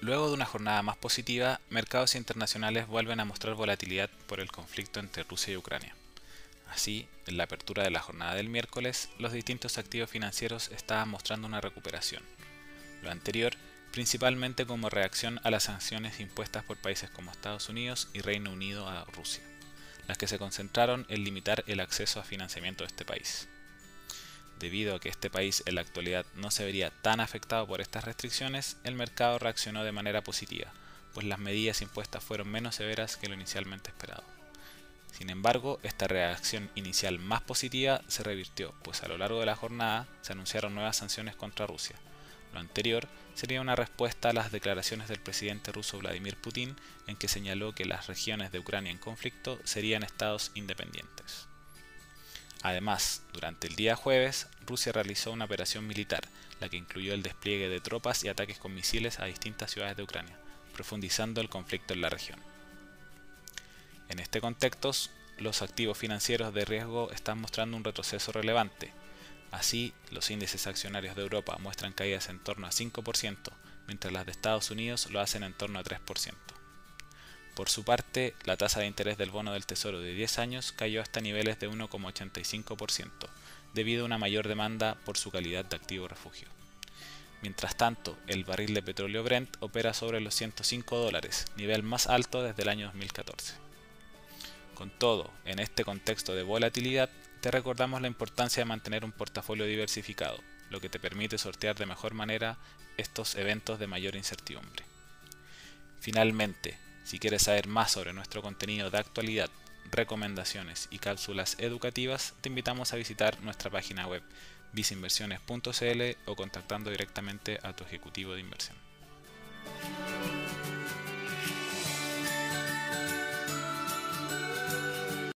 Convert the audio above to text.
Luego de una jornada más positiva, mercados internacionales vuelven a mostrar volatilidad por el conflicto entre Rusia y Ucrania. Así, en la apertura de la jornada del miércoles, los distintos activos financieros estaban mostrando una recuperación. Lo anterior, principalmente como reacción a las sanciones impuestas por países como Estados Unidos y Reino Unido a Rusia, las que se concentraron en limitar el acceso a financiamiento de este país. Debido a que este país en la actualidad no se vería tan afectado por estas restricciones, el mercado reaccionó de manera positiva, pues las medidas impuestas fueron menos severas que lo inicialmente esperado. Sin embargo, esta reacción inicial más positiva se revirtió, pues a lo largo de la jornada se anunciaron nuevas sanciones contra Rusia. Lo anterior sería una respuesta a las declaraciones del presidente ruso Vladimir Putin en que señaló que las regiones de Ucrania en conflicto serían estados independientes. Además, durante el día jueves, Rusia realizó una operación militar, la que incluyó el despliegue de tropas y ataques con misiles a distintas ciudades de Ucrania, profundizando el conflicto en la región. En este contexto, los activos financieros de riesgo están mostrando un retroceso relevante. Así, los índices accionarios de Europa muestran caídas en torno a 5%, mientras las de Estados Unidos lo hacen en torno a 3%. Por su parte, la tasa de interés del bono del Tesoro de 10 años cayó hasta niveles de 1,85%, debido a una mayor demanda por su calidad de activo refugio. Mientras tanto, el barril de petróleo Brent opera sobre los 105 dólares, nivel más alto desde el año 2014. Con todo, en este contexto de volatilidad, te recordamos la importancia de mantener un portafolio diversificado, lo que te permite sortear de mejor manera estos eventos de mayor incertidumbre. Finalmente, si quieres saber más sobre nuestro contenido de actualidad, recomendaciones y cápsulas educativas, te invitamos a visitar nuestra página web visinversiones.cl o contactando directamente a tu ejecutivo de inversión.